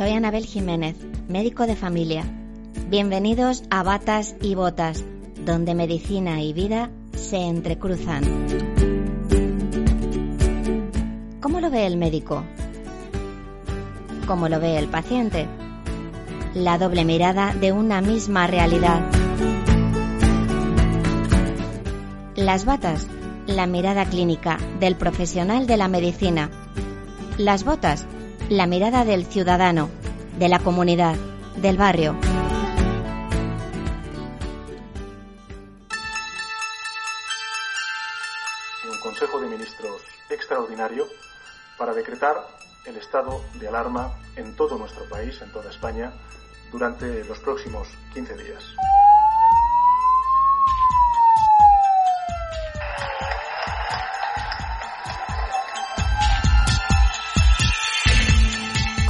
Soy Anabel Jiménez, médico de familia. Bienvenidos a Batas y Botas, donde medicina y vida se entrecruzan. ¿Cómo lo ve el médico? ¿Cómo lo ve el paciente? La doble mirada de una misma realidad. Las batas, la mirada clínica del profesional de la medicina. Las botas, la mirada del ciudadano, de la comunidad, del barrio. un Consejo de Ministros extraordinario para decretar el estado de alarma en todo nuestro país, en toda España, durante los próximos 15 días.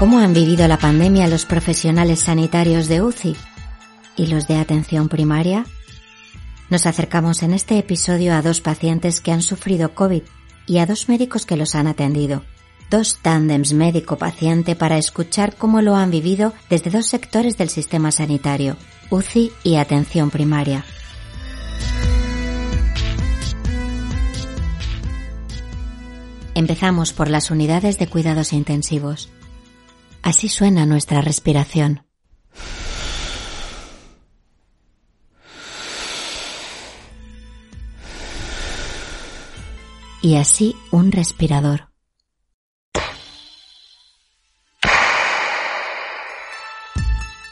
¿Cómo han vivido la pandemia los profesionales sanitarios de UCI y los de atención primaria? Nos acercamos en este episodio a dos pacientes que han sufrido COVID y a dos médicos que los han atendido. Dos tándems médico-paciente para escuchar cómo lo han vivido desde dos sectores del sistema sanitario, UCI y atención primaria. Empezamos por las unidades de cuidados intensivos. Así suena nuestra respiración. Y así un respirador.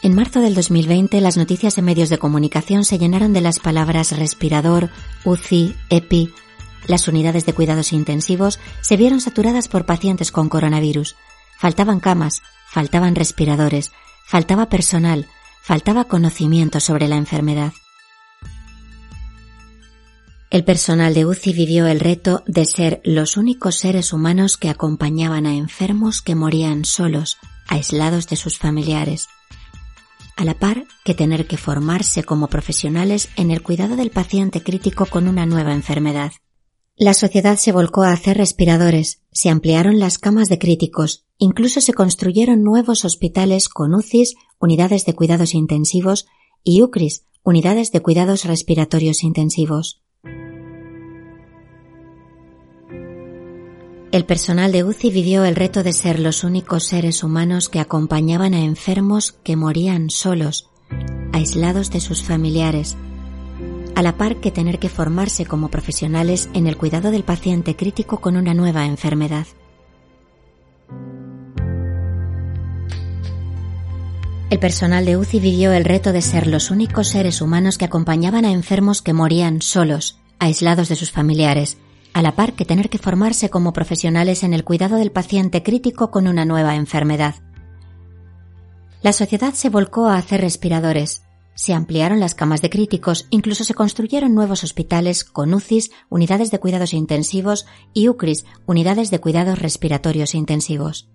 En marzo del 2020 las noticias en medios de comunicación se llenaron de las palabras respirador, UCI, EPI. Las unidades de cuidados intensivos se vieron saturadas por pacientes con coronavirus. Faltaban camas, faltaban respiradores, faltaba personal, faltaba conocimiento sobre la enfermedad. El personal de UCI vivió el reto de ser los únicos seres humanos que acompañaban a enfermos que morían solos, aislados de sus familiares, a la par que tener que formarse como profesionales en el cuidado del paciente crítico con una nueva enfermedad. La sociedad se volcó a hacer respiradores, se ampliaron las camas de críticos, incluso se construyeron nuevos hospitales con UCIs, unidades de cuidados intensivos, y UCRIS, unidades de cuidados respiratorios intensivos. El personal de UCI vivió el reto de ser los únicos seres humanos que acompañaban a enfermos que morían solos, aislados de sus familiares, a la par que tener que formarse como profesionales en el cuidado del paciente crítico con una nueva enfermedad. El personal de UCI vivió el reto de ser los únicos seres humanos que acompañaban a enfermos que morían solos, aislados de sus familiares, a la par que tener que formarse como profesionales en el cuidado del paciente crítico con una nueva enfermedad. La sociedad se volcó a hacer respiradores, se ampliaron las camas de críticos, incluso se construyeron nuevos hospitales con UCIs, unidades de cuidados intensivos y UCRIS, unidades de cuidados respiratorios intensivos.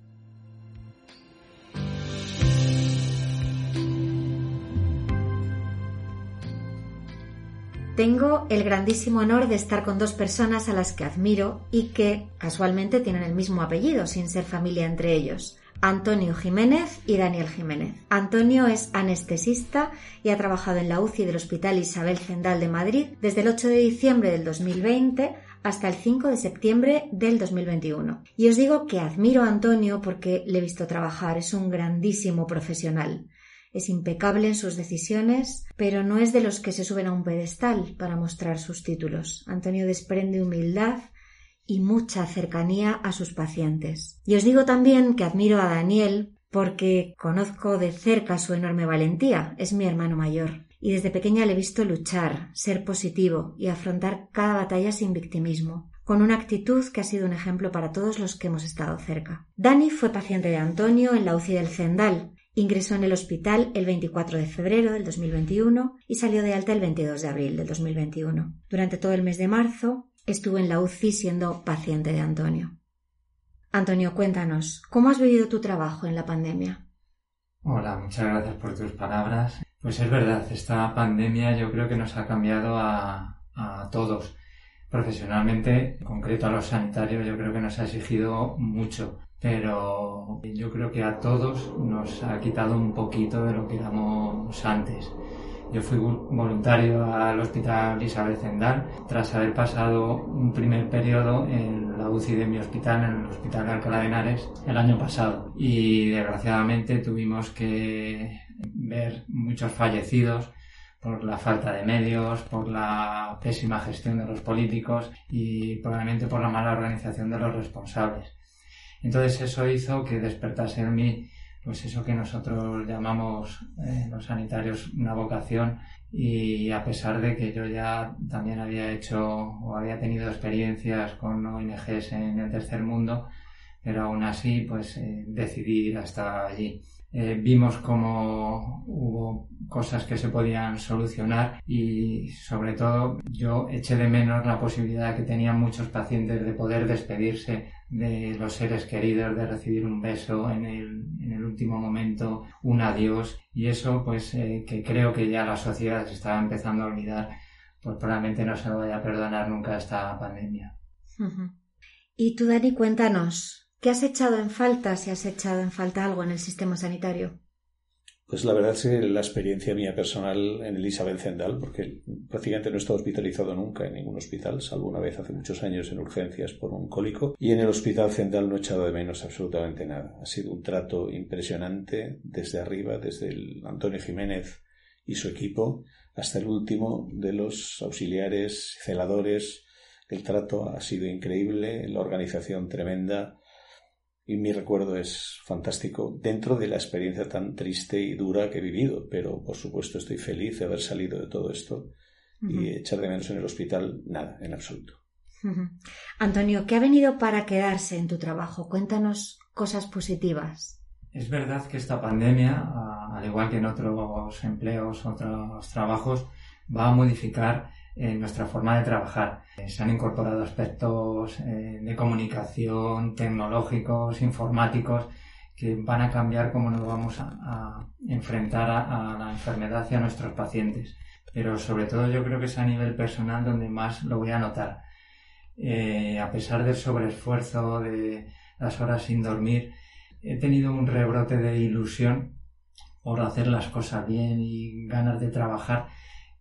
Tengo el grandísimo honor de estar con dos personas a las que admiro y que casualmente tienen el mismo apellido, sin ser familia entre ellos. Antonio Jiménez y Daniel Jiménez. Antonio es anestesista y ha trabajado en la UCI del Hospital Isabel Zendal de Madrid desde el 8 de diciembre del 2020 hasta el 5 de septiembre del 2021. Y os digo que admiro a Antonio porque le he visto trabajar, es un grandísimo profesional. Es impecable en sus decisiones, pero no es de los que se suben a un pedestal para mostrar sus títulos. Antonio desprende humildad y mucha cercanía a sus pacientes. Y os digo también que admiro a Daniel porque conozco de cerca su enorme valentía. Es mi hermano mayor. y desde pequeña le he visto luchar, ser positivo y afrontar cada batalla sin victimismo, con una actitud que ha sido un ejemplo para todos los que hemos estado cerca. Dani fue paciente de Antonio en la UCI del Zendal. Ingresó en el hospital el 24 de febrero del 2021 y salió de alta el 22 de abril del 2021. Durante todo el mes de marzo estuvo en la UCI siendo paciente de Antonio. Antonio, cuéntanos, ¿cómo has vivido tu trabajo en la pandemia? Hola, muchas gracias por tus palabras. Pues es verdad, esta pandemia yo creo que nos ha cambiado a, a todos profesionalmente, en concreto a los sanitarios, yo creo que nos ha exigido mucho, pero yo creo que a todos nos ha quitado un poquito de lo que éramos antes. Yo fui voluntario al Hospital Isabel Zendal tras haber pasado un primer periodo en la UCI de mi hospital, en el Hospital de Alcalá de Henares, el año pasado. Y desgraciadamente tuvimos que ver muchos fallecidos por la falta de medios, por la pésima gestión de los políticos y probablemente por la mala organización de los responsables. Entonces eso hizo que despertase en mí pues eso que nosotros llamamos eh, los sanitarios una vocación y a pesar de que yo ya también había hecho o había tenido experiencias con ONGs en el tercer mundo, pero aún así pues eh, decidí ir hasta allí. Eh, vimos cómo hubo cosas que se podían solucionar y sobre todo yo eché de menos la posibilidad que tenían muchos pacientes de poder despedirse de los seres queridos, de recibir un beso en el, en el último momento, un adiós y eso pues eh, que creo que ya la sociedad se estaba empezando a olvidar pues probablemente no se lo vaya a perdonar nunca esta pandemia. Y tú, Dani, cuéntanos, ¿Qué has echado en falta si has echado en falta algo en el sistema sanitario? Pues la verdad es que la experiencia mía personal en el Isabel Zendal, porque prácticamente no he estado hospitalizado nunca en ningún hospital, salvo una vez hace muchos años en urgencias por un cólico, y en el Hospital Zendal no he echado de menos absolutamente nada. Ha sido un trato impresionante desde arriba, desde Antonio Jiménez y su equipo, hasta el último de los auxiliares, celadores. El trato ha sido increíble, la organización tremenda, y mi recuerdo es fantástico dentro de la experiencia tan triste y dura que he vivido, pero por supuesto estoy feliz de haber salido de todo esto y echar de menos en el hospital nada, en absoluto. Antonio, ¿qué ha venido para quedarse en tu trabajo? Cuéntanos cosas positivas. Es verdad que esta pandemia, al igual que en otros empleos, otros trabajos, va a modificar en nuestra forma de trabajar. Eh, se han incorporado aspectos eh, de comunicación, tecnológicos, informáticos, que van a cambiar cómo nos vamos a, enfrentar a, la enfermedad y a nuestros pacientes. Pero sobre todo yo creo que es a nivel personal donde más lo voy a notar. Eh, a pesar del sobreesfuerzo, de las horas sin dormir, he tenido un rebrote de ilusión por hacer las cosas bien y ganas de trabajar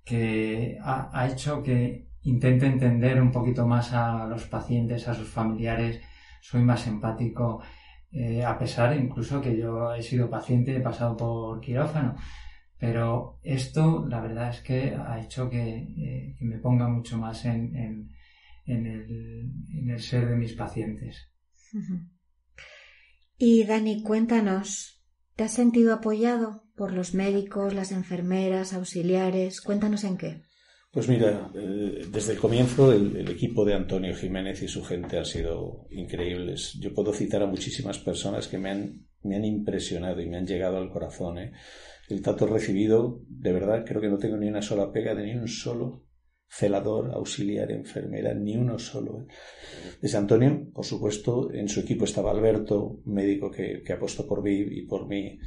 que ha, hecho que intente entender un poquito más a los pacientes, a sus familiares, soy más empático, eh, a pesar incluso que yo he sido paciente, he pasado por quirófano, pero esto la verdad es que ha hecho que, eh, me ponga mucho más en, el, en, el, ser de mis pacientes. Y Dani, cuéntanos, ¿te has sentido apoyado por los médicos, las enfermeras, auxiliares. Cuéntanos en qué. Pues mira, eh, desde el comienzo el, equipo de Antonio Jiménez y su gente han sido increíbles. Yo puedo citar a muchísimas personas que me han, me han impresionado y me han llegado al corazón. ¿eh? El trato recibido, de verdad, creo que no tengo ni una sola pega de ni un solo celador, auxiliar, enfermera, ni uno solo. ¿eh? Desde Antonio, por supuesto, en su equipo estaba Alberto, médico que, que apostó por mí y por mí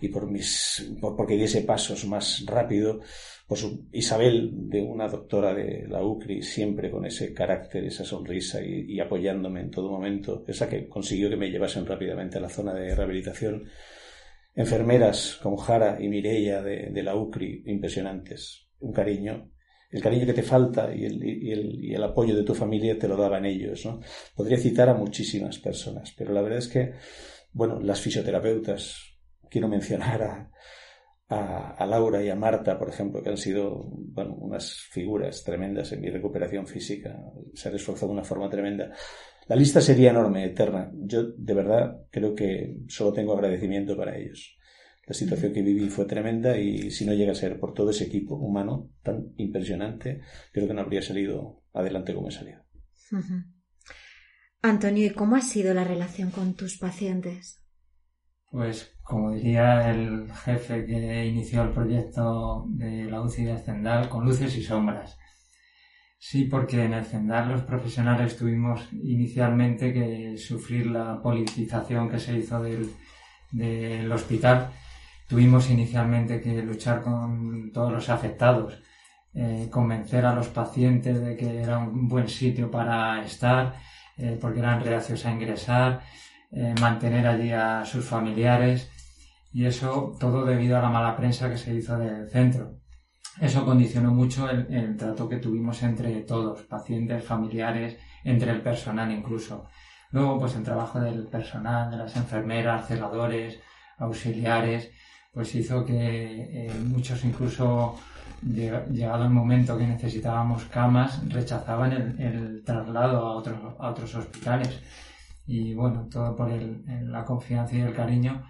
y por mis, porque diese pasos más rápido, por su, Isabel, de una doctora de la UCRI, siempre con ese carácter, esa sonrisa y, apoyándome en todo momento, esa que consiguió que me llevasen rápidamente a la zona de rehabilitación. Enfermeras como Jara y Mireia de, la UCRI, impresionantes. Un cariño el cariño que te falta y el, y, el, y el, apoyo de tu familia te lo daban ellos. ¿no? Podría citar a muchísimas personas, pero la verdad es que, bueno, las fisioterapeutas, quiero mencionar a, a, Laura y a Marta, por ejemplo, que han sido bueno, unas figuras tremendas en mi recuperación física. Se han esforzado de una forma tremenda. La lista sería enorme, eterna. Yo de verdad creo que solo tengo agradecimiento para ellos. La situación que viví fue tremenda y si no llega a ser por todo ese equipo humano tan impresionante, creo que no habría salido adelante como he salido. Antonio, ¿y cómo ha sido la relación con tus pacientes? Pues como diría el jefe que inició el proyecto de la UCI de Zendal, con luces y sombras. Sí, porque en el Zendal los profesionales tuvimos inicialmente que sufrir la politización que se hizo del, del hospital. Tuvimos inicialmente que luchar con todos los afectados, eh, convencer a los pacientes de que era un buen sitio para estar, eh, porque eran reacios a ingresar, eh, mantener allí a sus familiares y eso todo debido a la mala prensa que se hizo del centro. Eso condicionó mucho el, trato que tuvimos entre todos, pacientes, familiares, entre el personal incluso. Luego, pues el trabajo del personal, de las enfermeras, celadores, auxiliares, pues hizo que eh, muchos incluso llegado el momento que necesitábamos camas rechazaban el, traslado a otros, a otros hospitales y bueno, todo por la confianza y el cariño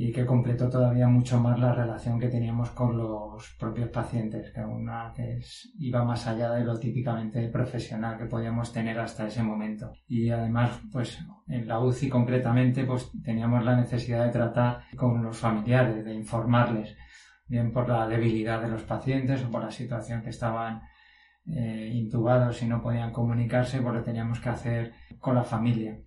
y que completó todavía mucho más la relación que teníamos con los propios pacientes, que una que iba más allá de lo típicamente profesional que podíamos tener hasta ese momento. Y además, pues en la UCI concretamente, pues teníamos la necesidad de tratar con los familiares, de informarles, bien por la debilidad de los pacientes o por la situación que estaban eh, intubados y no podían comunicarse, pues lo teníamos que hacer con la familia.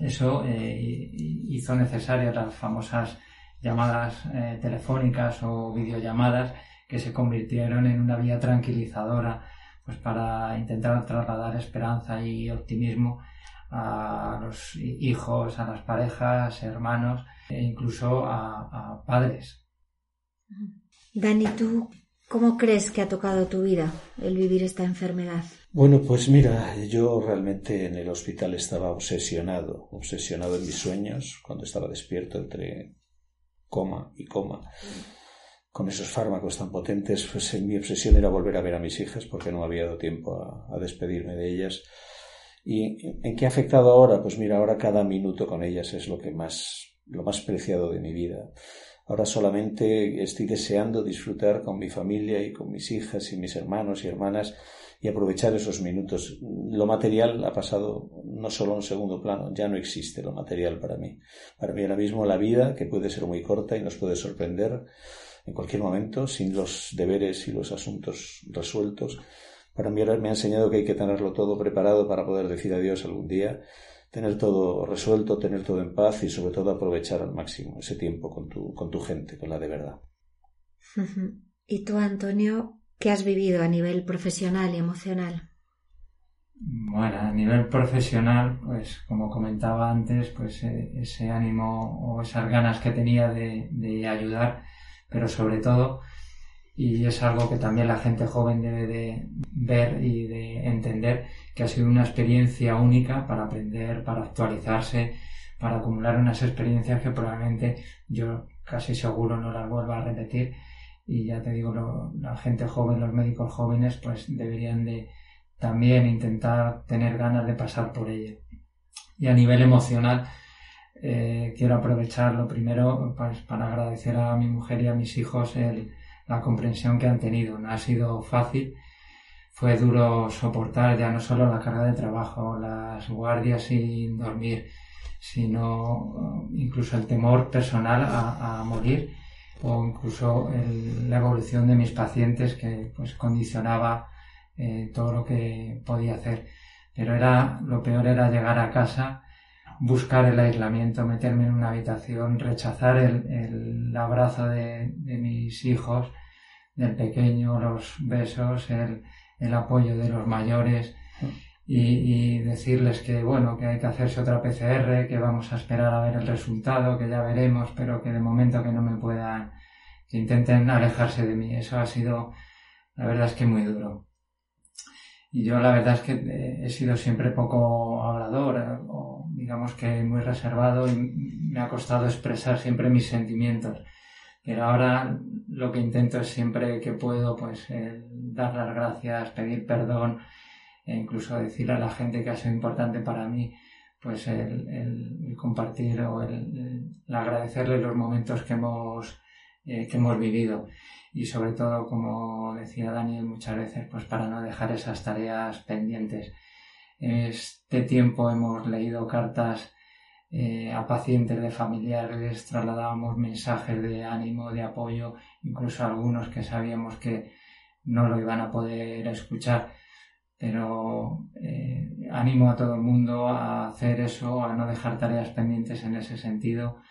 Eso eh, hizo necesarias las famosas llamadas eh, telefónicas o videollamadas que se convirtieron en una vía tranquilizadora pues para intentar trasladar esperanza y optimismo a los hijos, a las parejas, hermanos e incluso a, a padres. Dani, ¿tú cómo crees que ha tocado tu vida el vivir esta enfermedad? Bueno, pues mira, yo realmente en el hospital estaba obsesionado, obsesionado en mis sueños, cuando estaba despierto entre coma y coma, con esos fármacos tan potentes, pues mi obsesión era volver a ver a mis hijas porque no había dado tiempo a, despedirme de ellas. ¿Y en qué ha afectado ahora? Pues mira, ahora cada minuto con ellas es lo que más, lo más preciado de mi vida. Ahora solamente estoy deseando disfrutar con mi familia y con mis hijas y mis hermanos y hermanas y aprovechar esos minutos. Lo material ha pasado no solo a un segundo plano, ya no existe lo material para mí. Para mí ahora mismo la vida, que puede ser muy corta y nos puede sorprender en cualquier momento, sin los deberes y los asuntos resueltos, para mí ahora me ha enseñado que hay que tenerlo todo preparado para poder decir adiós algún día, tener todo resuelto, tener todo en paz y sobre todo aprovechar al máximo ese tiempo con tu, con tu gente, con la de verdad. ¿Y tú, Antonio, ¿Qué has vivido a nivel profesional y emocional? Bueno, a nivel profesional, pues como comentaba antes, pues eh, ese ánimo o esas ganas que tenía de, ayudar, pero sobre todo, y es algo que también la gente joven debe de ver y de entender, que ha sido una experiencia única para aprender, para actualizarse, para acumular unas experiencias que probablemente yo casi seguro no las vuelva a repetir y ya te digo, la gente joven, los médicos jóvenes, pues deberían de también intentar tener ganas de pasar por ello. Y a nivel emocional, eh, quiero aprovechar lo primero pues, para agradecer a mi mujer y a mis hijos la comprensión que han tenido. No ha sido fácil, fue duro soportar ya no solo la carga de trabajo, las guardias sin dormir, sino incluso el temor personal a morir o incluso la evolución de mis pacientes que pues condicionaba eh, todo lo que podía hacer. Pero era, lo peor era llegar a casa, buscar el aislamiento, meterme en una habitación, rechazar el, abrazo de, mis hijos, del pequeño, los besos, el, el apoyo de los mayores y, decirles que bueno, que hay que hacerse otra PCR, que vamos a esperar a ver el resultado, que ya veremos, pero que de momento que no me puedan, que intenten alejarse de mí. Eso ha sido, la verdad es que muy duro. Y yo la verdad es que eh, he sido siempre poco hablador, eh, o digamos que muy reservado y me ha costado expresar siempre mis sentimientos. Pero ahora lo que intento es siempre que puedo, pues, dar las gracias, pedir perdón, e incluso decir a la gente que ha sido importante para mí, pues el, compartir o el, agradecerle los momentos que hemos, eh, que hemos vivido y sobre todo, como decía Daniel muchas veces, pues para no dejar esas tareas pendientes. Este tiempo hemos leído cartas eh, a pacientes de familiares, trasladábamos mensajes de ánimo, de apoyo, incluso algunos que sabíamos que no lo iban a poder escuchar pero eh, animo a todo el mundo a hacer eso, a no dejar tareas pendientes en ese sentido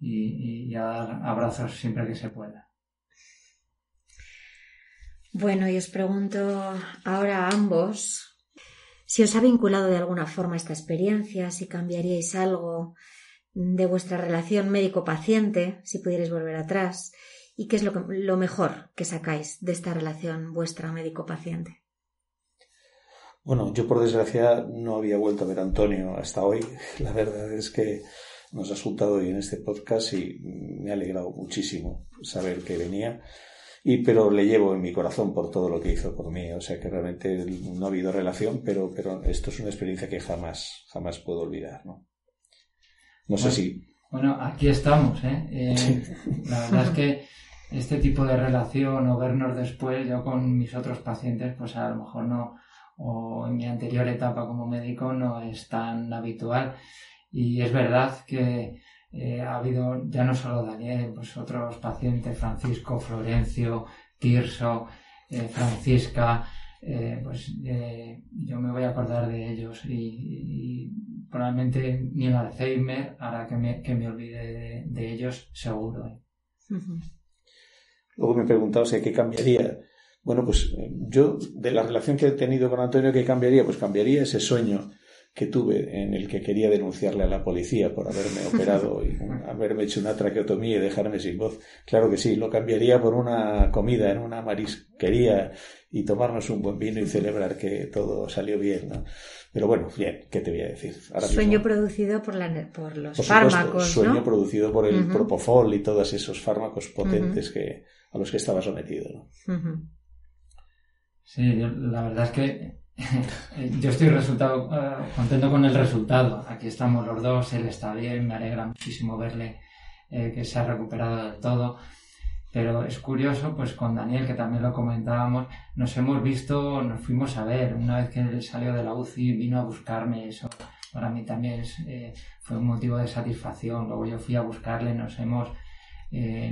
y, a dar abrazos siempre que se pueda. Bueno, y os pregunto ahora a ambos si os ha vinculado de alguna forma esta experiencia, si cambiaríais algo de vuestra relación médico-paciente, si pudierais volver atrás, y qué es lo, lo mejor que sacáis de esta relación vuestra médico-paciente. Bueno, yo por desgracia no había vuelto a ver a Antonio hasta hoy. La verdad es que nos ha resultado hoy en este podcast y me ha alegrado muchísimo saber que venía. Y pero le llevo en mi corazón por todo lo que hizo por mí. O sea que realmente no ha habido relación, pero, pero esto es una experiencia que jamás, jamás puedo olvidar, ¿no? No sé si. Bueno, aquí estamos, ¿eh? eh la verdad es que este tipo de relación o vernos después, yo con mis otros pacientes, pues a lo mejor no, o en mi anterior etapa como médico no es tan habitual. Y es verdad que eh, ha habido ya no solo Daniel, pues otros pacientes, Francisco, Florencio, Tirso, eh, Francisca, eh, pues yo me voy a acordar de ellos y, probablemente ni el Alzheimer hará que me, que me olvide de, ellos seguro. Luego me preguntaba si qué cambiaría bueno, pues eh, yo de la relación que he tenido con Antonio, ¿qué cambiaría? Pues cambiaría ese sueño que tuve en el que quería denunciarle a la policía por haberme operado y haberme hecho una traqueotomía y dejarme sin voz. Claro que sí, lo cambiaría por una comida en una marisquería y tomarnos un buen vino y celebrar que todo salió bien, ¿no? Pero bueno, bien, ¿qué te voy a decir? sueño producido por, la, por los fármacos, Sueño producido por el propofol y todos esos fármacos potentes que, a los que estaba sometido, ¿no? Sí, la verdad es que yo estoy resultado, eh, contento con el resultado. Aquí estamos los dos, él está bien, me alegra muchísimo verle eh, que se ha recuperado del todo. Pero es curioso, pues con Daniel, que también lo comentábamos, nos hemos visto, nos fuimos a ver. Una vez que él salió de la UCI, vino a buscarme. Eso para mí también eh, fue un motivo de satisfacción. Luego yo fui a buscarle, nos hemos,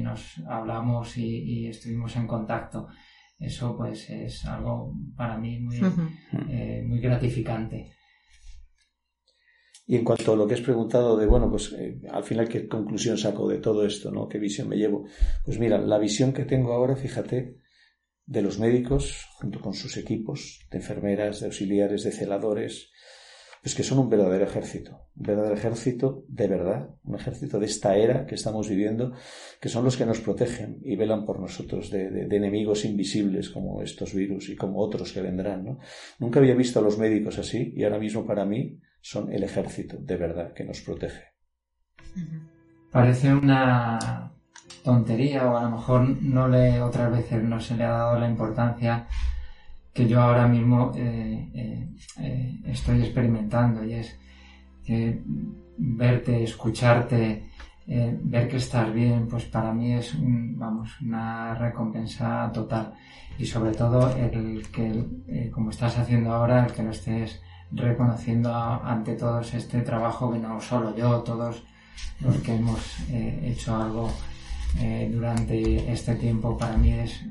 nos hablamos y estuvimos en contacto eso pues es algo para mí muy, eh, muy gratificante. Y en cuanto a lo que has preguntado de, bueno, pues eh, al final, ¿qué conclusión saco de todo esto? ¿no? ¿Qué visión me llevo? Pues mira, la visión que tengo ahora, fíjate, de los médicos, junto con sus equipos, de enfermeras, de auxiliares, de celadores, pues que son un verdadero ejército, un verdadero ejército de verdad, un ejército de esta era que estamos viviendo, que son los que nos protegen y velan por nosotros de, enemigos invisibles como estos virus y como otros que vendrán. ¿no? Nunca había visto a los médicos así y ahora mismo para mí son el ejército de verdad que nos protege. Parece una tontería o a lo mejor no le otras veces no se le ha dado la importancia que yo ahora mismo eh, eh, eh, estoy experimentando y es verte, escucharte, ver que estás bien, pues para mí es vamos, una recompensa total. Y sobre todo el que, como estás haciendo ahora, el que lo estés reconociendo ante todos este trabajo que no solo yo, todos los que hemos hecho algo durante este tiempo, para mí es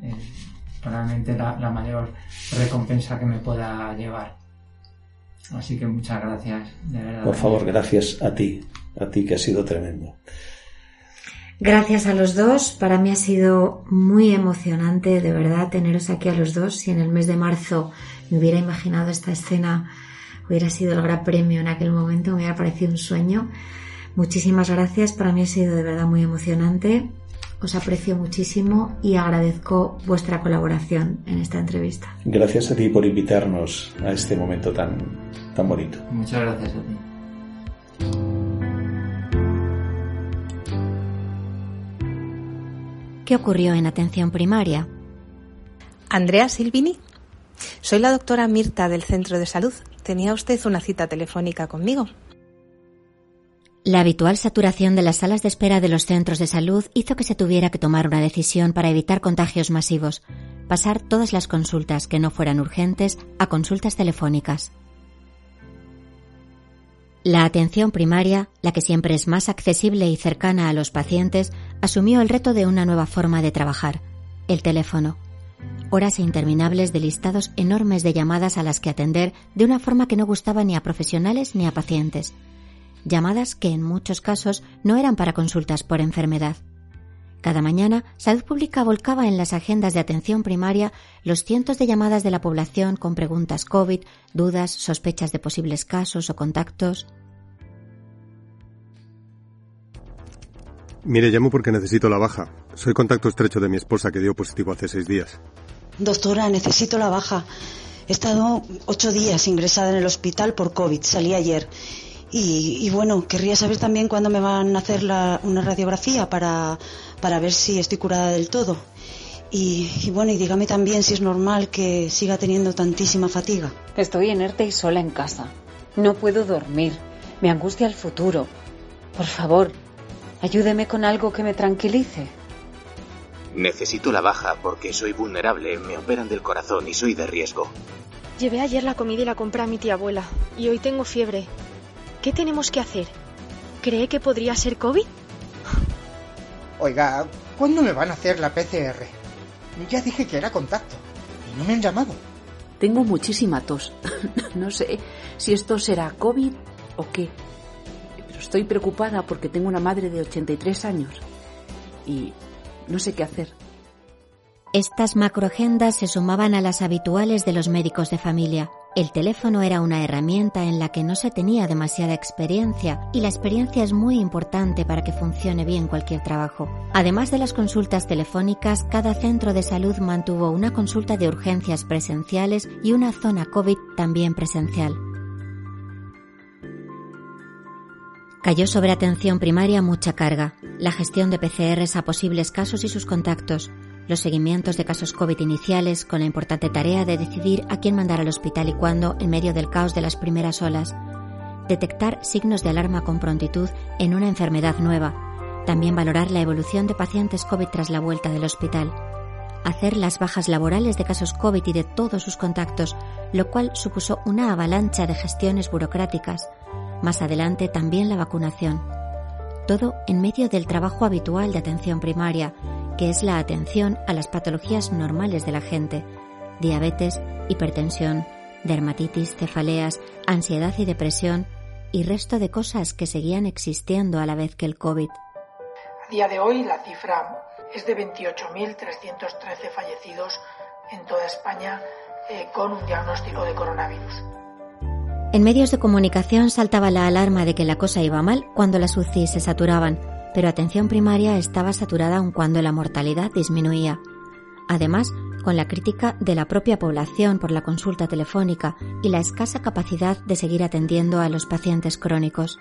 realmente la, la mayor recompensa que me pueda llevar. Así que muchas gracias, de verdad. Por favor, gracias a ti, a ti que ha sido tremendo. Gracias a los dos, para mí ha sido muy emocionante, de verdad, teneros aquí a los dos. Si en el mes de marzo me hubiera imaginado esta escena, hubiera sido el gran premio en aquel momento, me hubiera parecido un sueño. Muchísimas gracias, para mí ha sido de verdad muy emocionante os aprecio muchísimo y agradezco vuestra colaboración en esta entrevista. Gracias a ti por invitarnos a este momento tan, tan bonito. Muchas gracias a ti. ¿Qué ocurrió en atención primaria? Andrea Silvini. Soy la doctora Mirta del Centro de Salud. ¿Tenía usted una cita telefónica conmigo? La habitual saturación de las salas de espera de los centros de salud hizo que se tuviera que tomar una decisión para evitar contagios masivos, pasar todas las consultas que no fueran urgentes a consultas telefónicas. La atención primaria, la que siempre es más accesible y cercana a los pacientes, asumió el reto de una nueva forma de trabajar, el teléfono. Horas interminables de listados enormes de llamadas a las que atender de una forma que no gustaba ni a profesionales ni a pacientes llamadas que en muchos casos no eran para consultas por enfermedad. Cada mañana, Salud Pública volcaba en las agendas de atención primaria los cientos de llamadas de la población con preguntas COVID, dudas, sospechas de posibles casos o contactos. Mire, llamo porque necesito la baja. Soy contacto estrecho de mi esposa que dio positivo hace seis días. Doctora, necesito la baja. He estado ocho días ingresada en el hospital por COVID. Salí ayer. Y, bueno, querría saber también cuándo me van a hacer una radiografía para, para ver si estoy curada del todo. Y, bueno, y dígame también si es normal que siga teniendo tantísima fatiga. Estoy inerte y sola en casa. No puedo dormir. Me angustia el futuro. Por favor, ayúdeme con algo que me tranquilice. Necesito la baja porque soy vulnerable, me operan del corazón y soy de riesgo. Llevé ayer la comida y la compré a mi tía abuela y hoy tengo fiebre. ¿Qué tenemos que hacer? ¿Cree que podría ser COVID? Oiga, ¿cuándo me van a hacer la PCR? Ya dije que era contacto y no me han llamado. Tengo muchísima tos. no sé si esto será COVID o qué. Pero estoy preocupada porque tengo una madre de 83 años y no sé qué hacer. Estas macroagendas se sumaban a las habituales de los médicos de familia. El teléfono era una herramienta en la que no se tenía demasiada experiencia y la experiencia es muy importante para que funcione bien cualquier trabajo. Además de las consultas telefónicas, cada centro de salud mantuvo una consulta de urgencias presenciales y una zona COVID también presencial. Cayó sobre atención primaria mucha carga, la gestión de PCRs a posibles casos y sus contactos, los seguimientos de casos COVID iniciales con la importante tarea de decidir a quién mandar al hospital y cuándo en medio del caos de las primeras olas, detectar signos de alarma con prontitud en una enfermedad nueva, también valorar la evolución de pacientes COVID tras la vuelta del hospital, hacer las bajas laborales de casos COVID y de todos sus contactos, lo cual supuso una avalancha de gestiones burocráticas, más adelante también la vacunación. Todo en medio del trabajo habitual de atención primaria, que es la atención a las patologías normales de la gente, diabetes, hipertensión, dermatitis, cefaleas, ansiedad y depresión y resto de cosas que seguían existiendo a la vez que el COVID. A día de hoy la cifra es de 28.313 fallecidos en toda España eh, con un diagnóstico de coronavirus. En medios de comunicación saltaba la alarma de que la cosa iba mal cuando las UCI se saturaban pero atención primaria estaba saturada aun cuando la mortalidad disminuía. Además, con la crítica de la propia población por la consulta telefónica y la escasa capacidad de seguir atendiendo a los pacientes crónicos.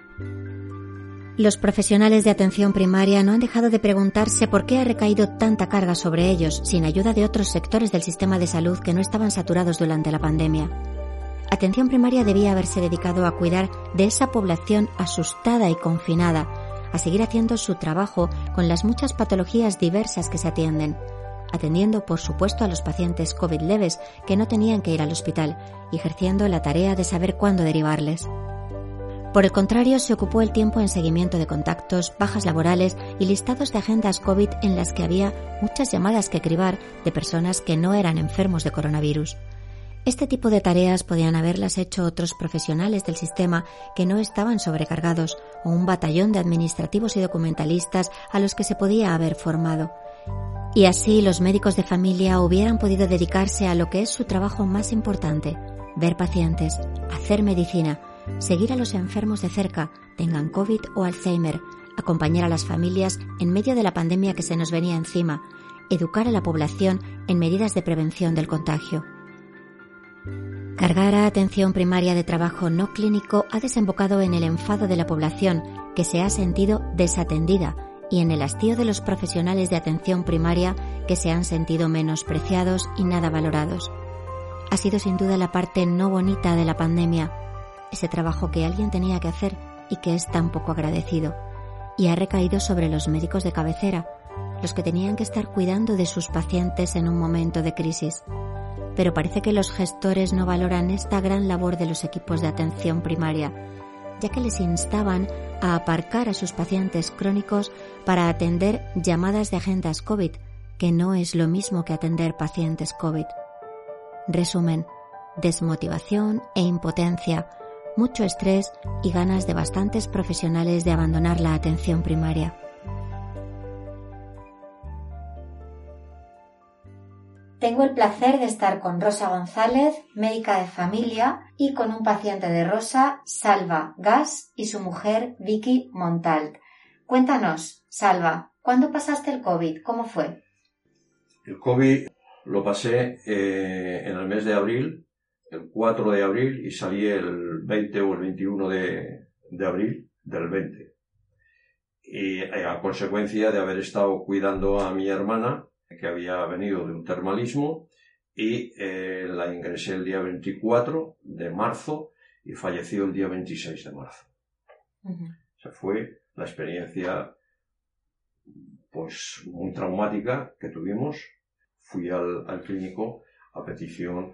Los profesionales de atención primaria no han dejado de preguntarse por qué ha recaído tanta carga sobre ellos sin ayuda de otros sectores del sistema de salud que no estaban saturados durante la pandemia. Atención primaria debía haberse dedicado a cuidar de esa población asustada y confinada, a seguir haciendo su trabajo con las muchas patologías diversas que se atienden, atendiendo por supuesto a los pacientes COVID leves que no tenían que ir al hospital y ejerciendo la tarea de saber cuándo derivarles. Por el contrario, se ocupó el tiempo en seguimiento de contactos, bajas laborales y listados de agendas COVID en las que había muchas llamadas que cribar de personas que no eran enfermos de coronavirus. Este tipo de tareas podían haberlas hecho otros profesionales del sistema que no estaban sobrecargados o un batallón de administrativos y documentalistas a los que se podía haber formado. Y así los médicos de familia hubieran podido dedicarse a lo que es su trabajo más importante, ver pacientes, hacer medicina, seguir a los enfermos de cerca, tengan COVID o Alzheimer, acompañar a las familias en medio de la pandemia que se nos venía encima, educar a la población en medidas de prevención del contagio. Cargar a atención primaria de trabajo no clínico ha desembocado en el enfado de la población, que se ha sentido desatendida, y en el hastío de los profesionales de atención primaria, que se han sentido menospreciados y nada valorados. Ha sido sin duda la parte no bonita de la pandemia, ese trabajo que alguien tenía que hacer y que es tan poco agradecido, y ha recaído sobre los médicos de cabecera, los que tenían que estar cuidando de sus pacientes en un momento de crisis. Pero parece que los gestores no valoran esta gran labor de los equipos de atención primaria, ya que les instaban a aparcar a sus pacientes crónicos para atender llamadas de agendas COVID, que no es lo mismo que atender pacientes COVID. Resumen, desmotivación e impotencia, mucho estrés y ganas de bastantes profesionales de abandonar la atención primaria. Tengo el placer de estar con Rosa González, médica de familia, y con un paciente de Rosa, Salva Gas, y su mujer, Vicky Montalt. Cuéntanos, Salva, ¿cuándo pasaste el COVID? ¿Cómo fue? El COVID lo pasé eh, en el mes de abril, el 4 de abril, y salí el 20 o el 21 de, abril del 20. Y eh, a consecuencia de haber estado cuidando a mi hermana, que había venido de un termalismo y eh, la ingresé el día 24 de marzo y falleció el día 26 de marzo. O sea, fue la experiencia pues muy traumática que tuvimos. Fui al, clínico a petición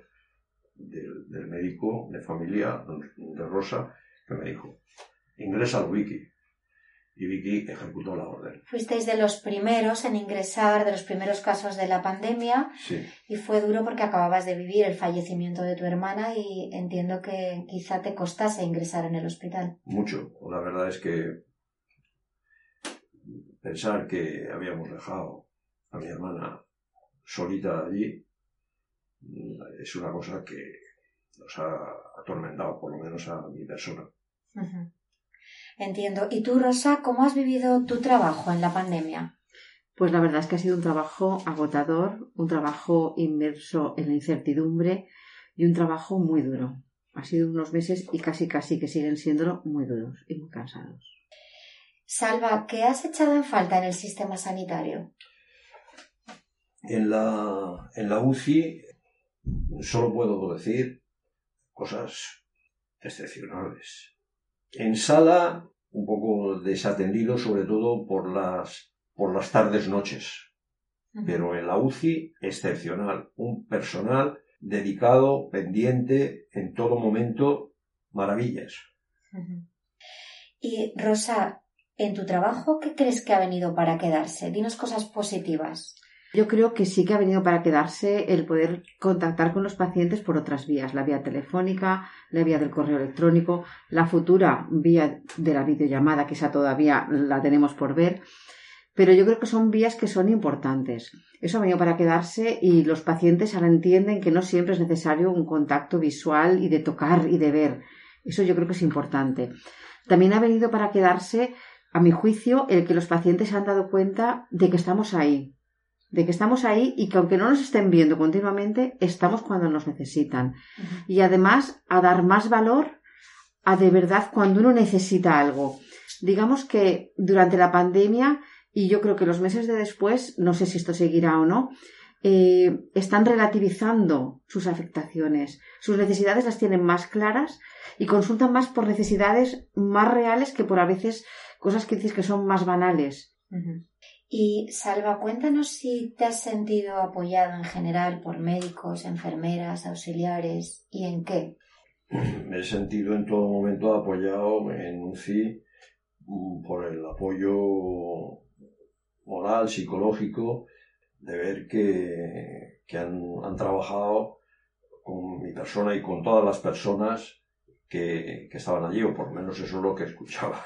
del, del, médico de familia de Rosa que me dijo, ingresa al wiki y Vicky ejecutó la orden. Fuisteis de los primeros en ingresar, de los primeros casos de la pandemia. Sí. Y fue duro porque acababas de vivir el fallecimiento de tu hermana y entiendo que quizá te costase ingresar en el hospital. Mucho. La verdad es que pensar que habíamos dejado a mi hermana solita allí es una cosa que nos ha atormentado, por lo menos a mi persona. Entiendo. ¿Y tú, Rosa, cómo has vivido tu trabajo en la pandemia? Pues la verdad es que ha sido un trabajo agotador, un trabajo inmerso en la incertidumbre y un trabajo muy duro. Ha sido unos meses y casi casi que siguen siendo muy duros y muy cansados. Salva, ¿qué has echado en falta en el sistema sanitario? En la, en la UCI solo puedo decir cosas excepcionales. En sala, un poco desatendido, sobre todo por las, por las tardes noches. Pero en la UCI, excepcional. Un personal dedicado, pendiente, en todo momento, maravillas. Y Rosa, en tu trabajo, ¿qué crees que ha venido para quedarse? Dinos cosas positivas. Yo creo que sí que ha venido para quedarse el poder contactar con los pacientes por otras vías, la vía telefónica, la vía del correo electrónico, la futura vía de la videollamada, que esa todavía la tenemos por ver. Pero yo creo que son vías que son importantes. Eso ha venido para quedarse y los pacientes ahora entienden que no siempre es necesario un contacto visual y de tocar y de ver. Eso yo creo que es importante. También ha venido para quedarse, a mi juicio, el que los pacientes se han dado cuenta de que estamos ahí, de que estamos ahí y que aunque no nos estén viendo continuamente, estamos cuando nos necesitan. Y además a dar más valor a de verdad cuando uno necesita algo. Digamos que durante la pandemia, y yo creo que los meses de después, no sé si esto seguirá o no, eh, están relativizando sus afectaciones. Sus necesidades las tienen más claras y consultan más por necesidades más reales que por a veces cosas que dices que son más banales. Y Salva, cuéntanos si te has sentido apoyado en general por médicos, enfermeras, auxiliares y en qué. Me he sentido en todo momento apoyado en UCI mm, por el apoyo moral, psicológico, de ver que, han, trabajado con mi persona y con todas las personas que, que estaban allí, o por lo menos eso es lo que escuchaba.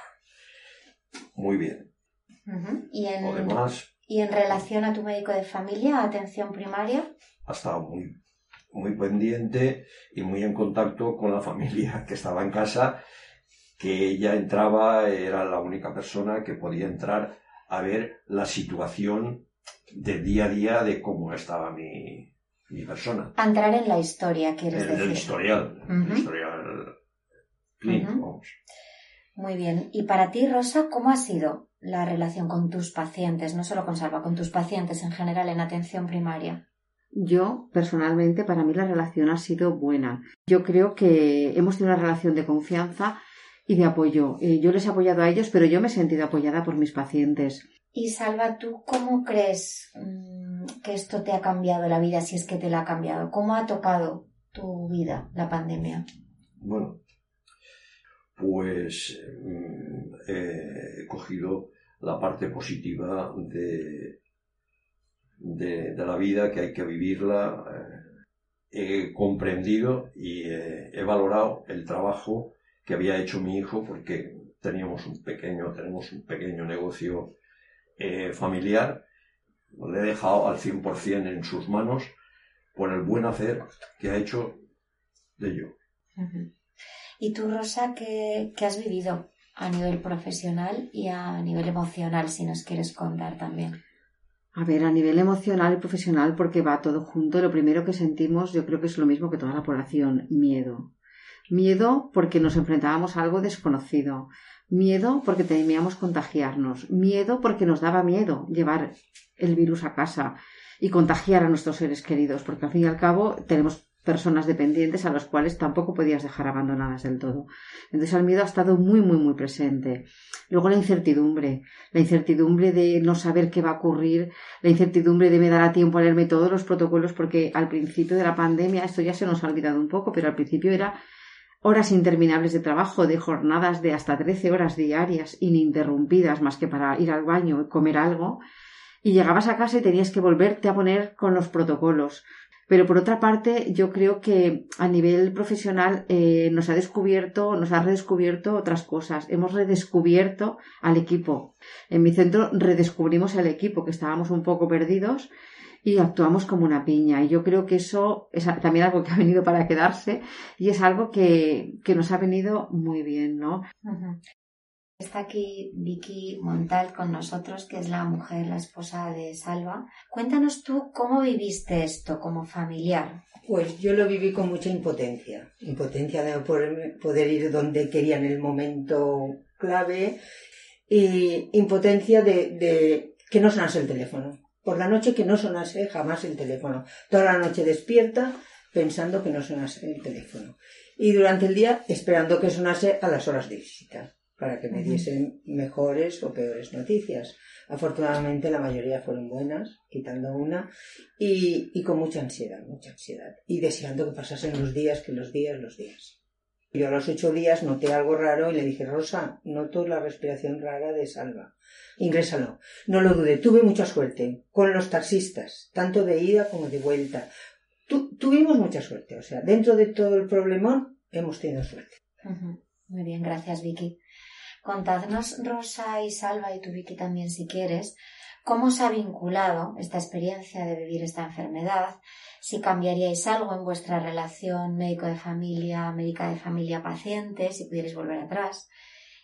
Muy bien. ¿Y, en, ¿Y en relación a tu médico de familia, atención primaria? Ha estado muy, muy pendiente y muy en contacto con la familia que estaba en casa, que ella entraba, era la única persona que podía entrar a ver la situación de día a día de cómo estaba mi, mi persona. A entrar en la historia, quieres decir. El historial, el historial clínico, vamos. Muy bien. ¿Y para ti, Rosa, cómo ha sido la relación con tus pacientes, no solo con Salva, con tus pacientes en general en atención primaria? Yo, personalmente, para mí la relación ha sido buena. Yo creo que hemos tenido una relación de confianza y de apoyo. Eh, yo les he apoyado a ellos, pero yo me he sentido apoyada por mis pacientes. Y Salva, ¿tú cómo crees mm, que esto te ha cambiado la vida, si es que te la ha cambiado? ¿Cómo ha tocado tu vida la pandemia? Bueno, pues mm, he cogido la parte positiva de, de, la vida, que hay que vivirla. Eh, he comprendido y he valorado el trabajo que había hecho mi hijo porque teníamos un pequeño, tenemos un pequeño negocio eh, familiar. Le he dejado al 100% en sus manos por el buen hacer que ha hecho de ello. ¿Y tú, Rosa, qué, has vivido a nivel profesional y a nivel emocional, si nos quieres contar también? A ver, a nivel emocional y profesional, porque va todo junto, lo primero que sentimos yo creo que es lo mismo que toda la población, miedo. Miedo porque nos enfrentábamos a algo desconocido. Miedo porque temíamos contagiarnos. Miedo porque nos daba miedo llevar el virus a casa y contagiar a nuestros seres queridos, porque al fin y al cabo tenemos personas dependientes a las cuales tampoco podías dejar abandonadas del todo. Entonces el miedo ha estado muy, muy, muy presente. Luego la incertidumbre, la incertidumbre de no saber qué va a ocurrir, la incertidumbre de me dará tiempo a leerme todos los protocolos, porque al principio de la pandemia, esto ya se nos ha olvidado un poco, pero al principio era horas interminables de trabajo, de jornadas de hasta 13 horas diarias, ininterrumpidas más que para ir al baño y comer algo, y llegabas a casa y tenías que volverte a poner con los protocolos. Pero por otra parte, yo creo que a nivel profesional eh, nos ha descubierto, nos ha redescubierto otras cosas. Hemos redescubierto al equipo. En mi centro redescubrimos al equipo, que estábamos un poco perdidos y actuamos como una piña. Y yo creo que eso es también algo que ha venido para quedarse y es algo que, que nos ha venido muy bien, ¿no? Está aquí Vicky Montal con nosotros, que es la mujer, la esposa de Salva. Cuéntanos tú cómo viviste esto como familiar. Pues yo lo viví con mucha impotencia. Impotencia de poder, ir donde quería en el momento clave y impotencia de que no sonase el teléfono. Por la noche que no sonase jamás el teléfono. Toda la noche despierta pensando que no sonase el teléfono. Y durante el día esperando que sonase a las horas de visita para que me diesen mejores o peores noticias. Afortunadamente la mayoría fueron buenas, quitando una, y, con mucha ansiedad, mucha ansiedad. Y deseando que pasasen los días, que los días, los días. Yo a los ocho días noté algo raro y le dije, Rosa, noto la respiración rara de Salva. Ingrésalo. No lo dude, tuve mucha suerte con los taxistas, tanto de ida como de vuelta. tuvimos mucha suerte, o sea, dentro de todo el problemón hemos tenido suerte. Muy bien, gracias Vicky. Contadnos, Rosa y Salva, y tú, Vicky, también, si quieres, cómo os ha vinculado esta experiencia de vivir esta enfermedad, si cambiaríais algo en vuestra relación médico de familia, médica de familia paciente, si pudierais volver atrás,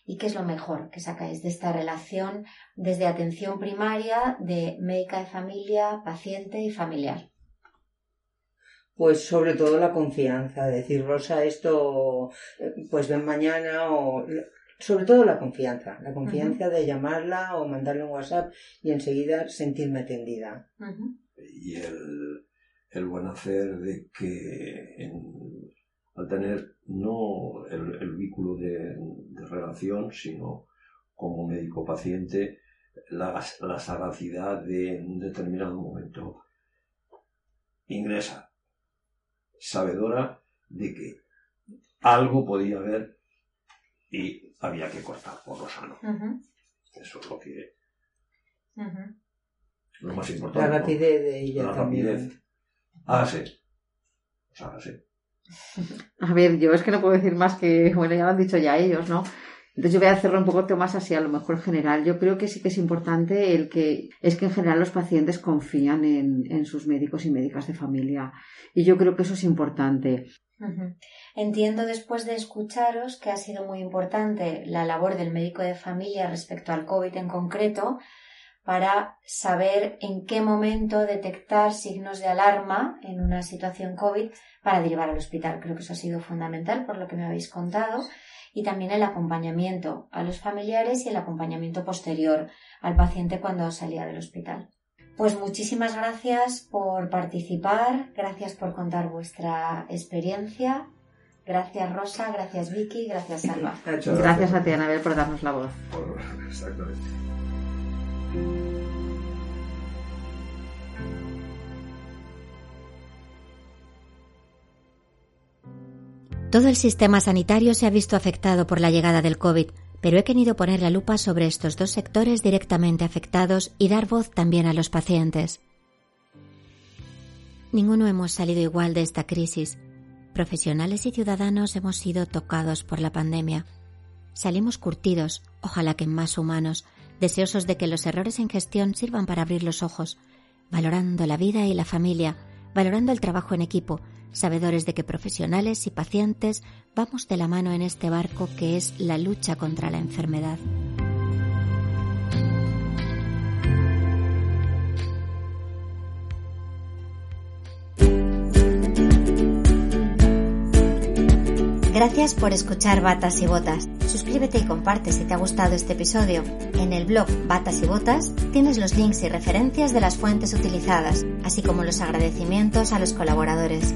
y qué es lo mejor que sacáis de esta relación desde atención primaria de médica de familia, paciente y familiar. Pues sobre todo la confianza, decir Rosa, esto eh, pues ven mañana o sobre todo la confianza, la confianza de llamarla o mandarle un WhatsApp y enseguida sentirme atendida. Y el, el, buen hacer de que al tener no el, vínculo de, relación, sino como médico-paciente, la, la sagacidad de en un determinado momento ingresa, sabedora de que algo podía haber y había que cortar por lo sano. Eso es lo que. Lo más importante. La rapidez de ella la también. Rapidez. Hágase. Pues hágase. A ver, yo es que no puedo decir más que, bueno, ya lo han dicho ya ellos, ¿no? Entonces yo voy a hacerlo un poco más así, a lo mejor general. Yo creo que sí que es importante el que es que en general los pacientes confían en, en sus médicos y médicas de familia. Y yo creo que eso es importante. Entiendo después de escucharos que ha sido muy importante la labor del médico de familia respecto al COVID en concreto para saber en qué momento detectar signos de alarma en una situación COVID para derivar al hospital. Creo que eso ha sido fundamental por lo que me habéis contado y también el acompañamiento a los familiares y el acompañamiento posterior al paciente cuando salía del hospital. Pues muchísimas gracias por participar, gracias por contar vuestra experiencia, Gracias Rosa, gracias Vicky, gracias Salva. Gracias, a ti, Anabel, por darnos la voz. Exactamente. Todo el sistema sanitario se ha visto afectado por la llegada del COVID, pero he querido poner la lupa sobre estos dos sectores directamente afectados y dar voz también a los pacientes. Ninguno hemos salido igual de esta crisis. Profesionales y ciudadanos hemos sido tocados por la pandemia. Salimos curtidos, ojalá que más humanos, deseosos de que los errores en gestión sirvan para abrir los ojos, valorando la vida y la familia, valorando el trabajo en equipo, sabedores de que profesionales y pacientes vamos de la mano en este barco que es la lucha contra la enfermedad. Gracias por escuchar Batas y Botas. Suscríbete y comparte si te ha gustado este episodio. En el blog Batas y Botas tienes los links y referencias de las fuentes utilizadas, así como los agradecimientos a los colaboradores.